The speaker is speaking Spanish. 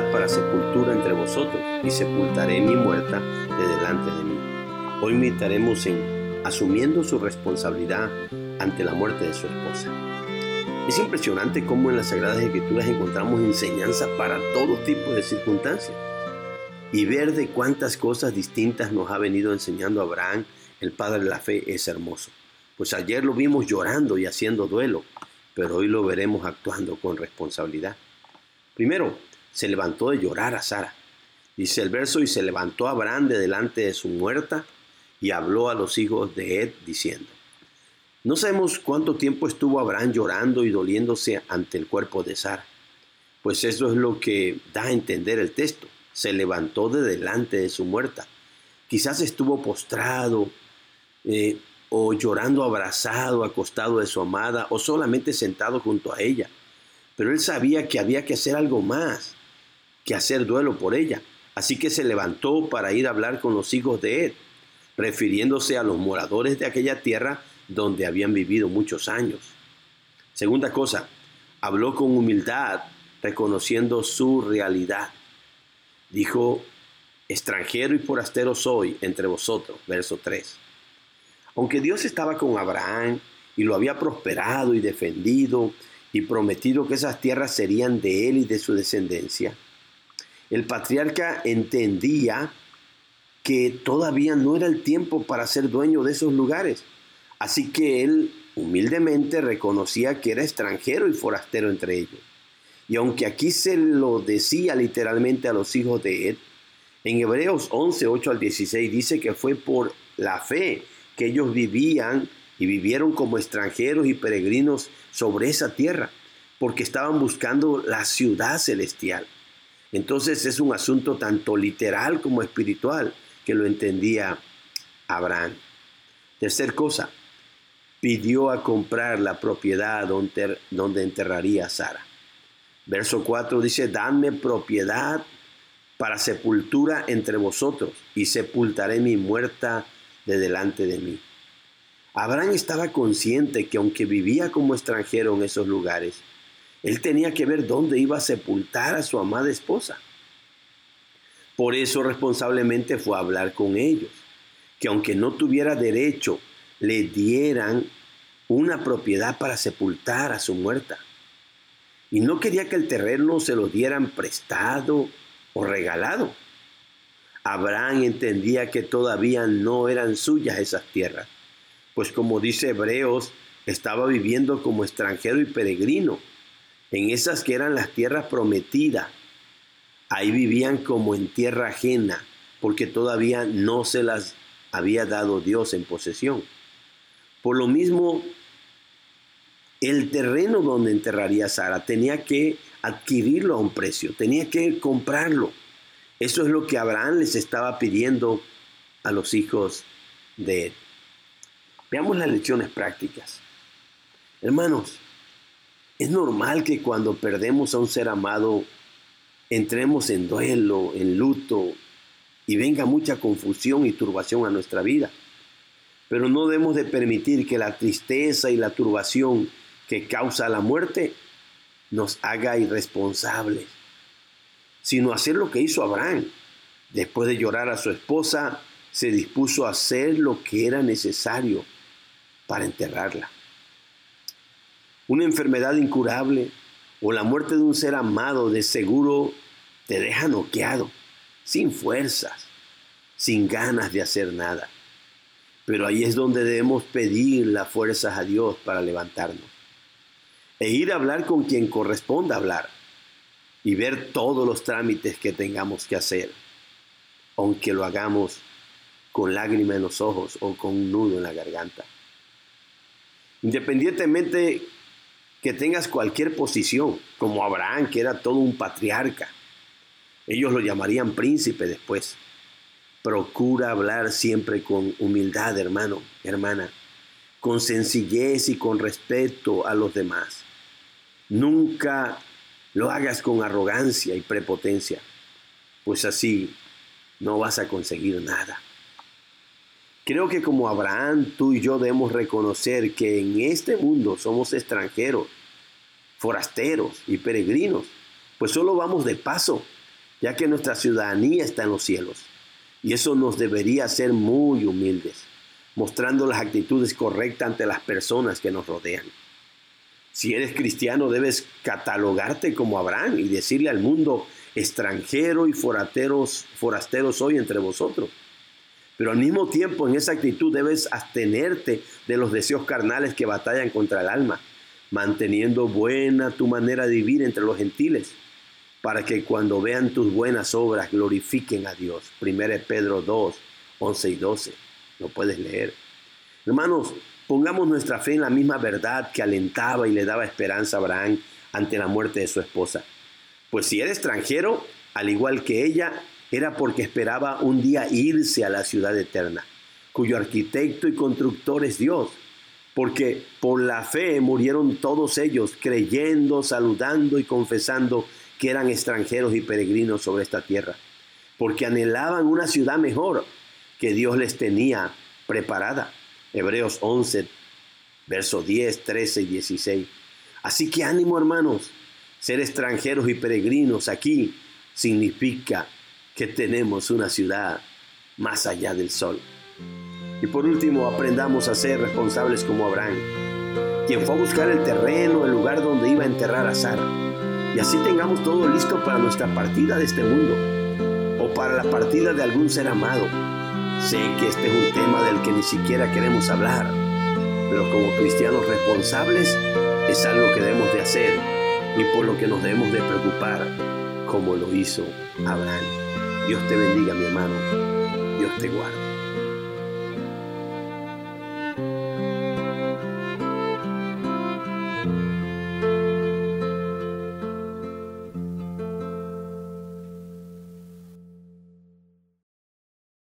para sepultura entre vosotros, y sepultaré mi muerta de delante de mí. Hoy meditaremos en asumiendo su responsabilidad ante la muerte de su esposa. Es impresionante cómo en las Sagradas Escrituras encontramos enseñanza para todo tipo de circunstancias. Y ver de cuántas cosas distintas nos ha venido enseñando Abraham, el padre de la fe, es hermoso. Pues ayer lo vimos llorando y haciendo duelo, pero hoy lo veremos actuando con responsabilidad. Primero, se levantó de llorar a Sara. Dice el verso, y se levantó Abraham de delante de su muerta y habló a los hijos de Ed diciendo, no sabemos cuánto tiempo estuvo Abraham llorando y doliéndose ante el cuerpo de Sara, pues eso es lo que da a entender el texto. Se levantó de delante de su muerta. Quizás estuvo postrado eh, o llorando abrazado, acostado de su amada o solamente sentado junto a ella. Pero él sabía que había que hacer algo más que hacer duelo por ella. Así que se levantó para ir a hablar con los hijos de Ed, refiriéndose a los moradores de aquella tierra donde habían vivido muchos años. Segunda cosa, habló con humildad, reconociendo su realidad. Dijo, extranjero y forastero soy entre vosotros, verso 3. Aunque Dios estaba con Abraham y lo había prosperado y defendido y prometido que esas tierras serían de él y de su descendencia, el patriarca entendía que todavía no era el tiempo para ser dueño de esos lugares. Así que él humildemente reconocía que era extranjero y forastero entre ellos. Y aunque aquí se lo decía literalmente a los hijos de Ed, en Hebreos 11, 8 al 16 dice que fue por la fe que ellos vivían y vivieron como extranjeros y peregrinos sobre esa tierra, porque estaban buscando la ciudad celestial. Entonces es un asunto tanto literal como espiritual que lo entendía Abraham. Tercer cosa, pidió a comprar la propiedad donde, enterraría a Sara. Verso 4 dice, dame propiedad para sepultura entre vosotros y sepultaré mi muerta de delante de mí. Abraham estaba consciente que aunque vivía como extranjero en esos lugares, él tenía que ver dónde iba a sepultar a su amada esposa. Por eso responsablemente fue a hablar con ellos, que aunque no tuviera derecho le dieran una propiedad para sepultar a su muerta. Y no quería que el terreno se lo dieran prestado o regalado. Abraham entendía que todavía no eran suyas esas tierras, pues como dice Hebreos, estaba viviendo como extranjero y peregrino en esas que eran las tierras prometidas. Ahí vivían como en tierra ajena, porque todavía no se las había dado Dios en posesión. Por lo mismo, el terreno donde enterraría Sara tenía que adquirirlo a un precio, tenía que comprarlo. Eso es lo que Abraham les estaba pidiendo a los hijos de él. Veamos las lecciones prácticas. Hermanos, es normal que cuando perdemos a un ser amado entremos en duelo, en luto y venga mucha confusión y turbación a nuestra vida. Pero no debemos de permitir que la tristeza y la turbación que causa la muerte nos haga irresponsables, sino hacer lo que hizo Abraham. Después de llorar a su esposa, se dispuso a hacer lo que era necesario para enterrarla. Una enfermedad incurable o la muerte de un ser amado de seguro te deja noqueado, sin fuerzas, sin ganas de hacer nada. Pero ahí es donde debemos pedir las fuerzas a Dios para levantarnos. E ir a hablar con quien corresponda hablar. Y ver todos los trámites que tengamos que hacer. Aunque lo hagamos con lágrima en los ojos o con un nudo en la garganta. Independientemente que tengas cualquier posición, como Abraham, que era todo un patriarca. Ellos lo llamarían príncipe después. Procura hablar siempre con humildad, hermano, hermana, con sencillez y con respeto a los demás. Nunca lo hagas con arrogancia y prepotencia, pues así no vas a conseguir nada. Creo que como Abraham, tú y yo debemos reconocer que en este mundo somos extranjeros, forasteros y peregrinos, pues solo vamos de paso, ya que nuestra ciudadanía está en los cielos. Y eso nos debería hacer muy humildes, mostrando las actitudes correctas ante las personas que nos rodean. Si eres cristiano, debes catalogarte como Abraham y decirle al mundo, extranjero y forasteros, forasteros hoy entre vosotros. Pero al mismo tiempo, en esa actitud debes abstenerte de los deseos carnales que batallan contra el alma, manteniendo buena tu manera de vivir entre los gentiles, para que cuando vean tus buenas obras glorifiquen a Dios. 1 Pedro 2, 11 y 12. Lo puedes leer. Hermanos, Pongamos nuestra fe en la misma verdad que alentaba y le daba esperanza a Abraham ante la muerte de su esposa. Pues si era extranjero, al igual que ella, era porque esperaba un día irse a la ciudad eterna, cuyo arquitecto y constructor es Dios. Porque por la fe murieron todos ellos, creyendo, saludando y confesando que eran extranjeros y peregrinos sobre esta tierra. Porque anhelaban una ciudad mejor que Dios les tenía preparada. Hebreos 11, versos 10, 13 y 16. Así que ánimo hermanos, ser extranjeros y peregrinos aquí significa que tenemos una ciudad más allá del sol. Y por último, aprendamos a ser responsables como Abraham, quien fue a buscar el terreno, el lugar donde iba a enterrar a Sara. Y así tengamos todo listo para nuestra partida de este mundo o para la partida de algún ser amado Sé que este es un tema del que ni siquiera queremos hablar, pero como cristianos responsables es algo que debemos de hacer y por lo que nos debemos de preocupar, como lo hizo Abraham. Dios te bendiga, mi hermano. Dios te guarde.